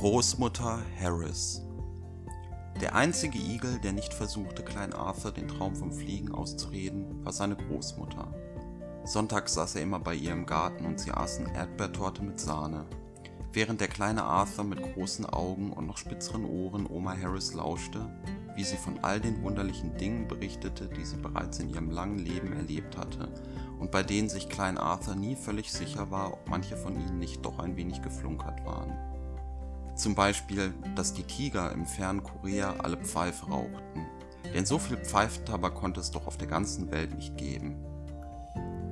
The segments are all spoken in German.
Großmutter Harris Der einzige Igel, der nicht versuchte, Klein Arthur den Traum vom Fliegen auszureden, war seine Großmutter. Sonntags saß er immer bei ihr im Garten und sie aßen Erdbeertorte mit Sahne. Während der kleine Arthur mit großen Augen und noch spitzeren Ohren Oma Harris lauschte, wie sie von all den wunderlichen Dingen berichtete, die sie bereits in ihrem langen Leben erlebt hatte und bei denen sich Klein Arthur nie völlig sicher war, ob manche von ihnen nicht doch ein wenig geflunkert waren. Zum Beispiel, dass die Tiger im fernen Korea alle Pfeife rauchten. Denn so viel Pfeifentabak konnte es doch auf der ganzen Welt nicht geben.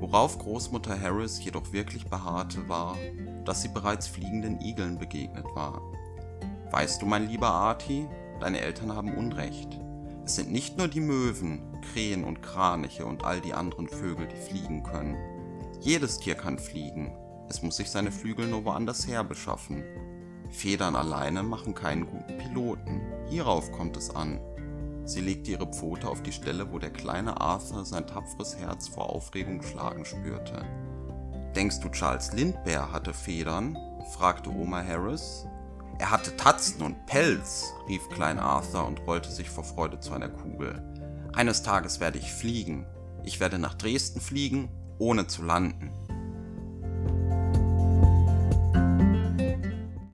Worauf Großmutter Harris jedoch wirklich beharrte, war, dass sie bereits fliegenden Igeln begegnet war. Weißt du, mein lieber Arti, deine Eltern haben Unrecht. Es sind nicht nur die Möwen, Krähen und Kraniche und all die anderen Vögel, die fliegen können. Jedes Tier kann fliegen. Es muss sich seine Flügel nur woanders her beschaffen. Federn alleine machen keinen guten Piloten. Hierauf kommt es an. Sie legte ihre Pfote auf die Stelle, wo der kleine Arthur sein tapferes Herz vor Aufregung schlagen spürte. Denkst du, Charles Lindbergh hatte Federn? fragte Oma Harris. Er hatte Tatzen und Pelz, rief Klein Arthur und rollte sich vor Freude zu einer Kugel. Eines Tages werde ich fliegen. Ich werde nach Dresden fliegen, ohne zu landen.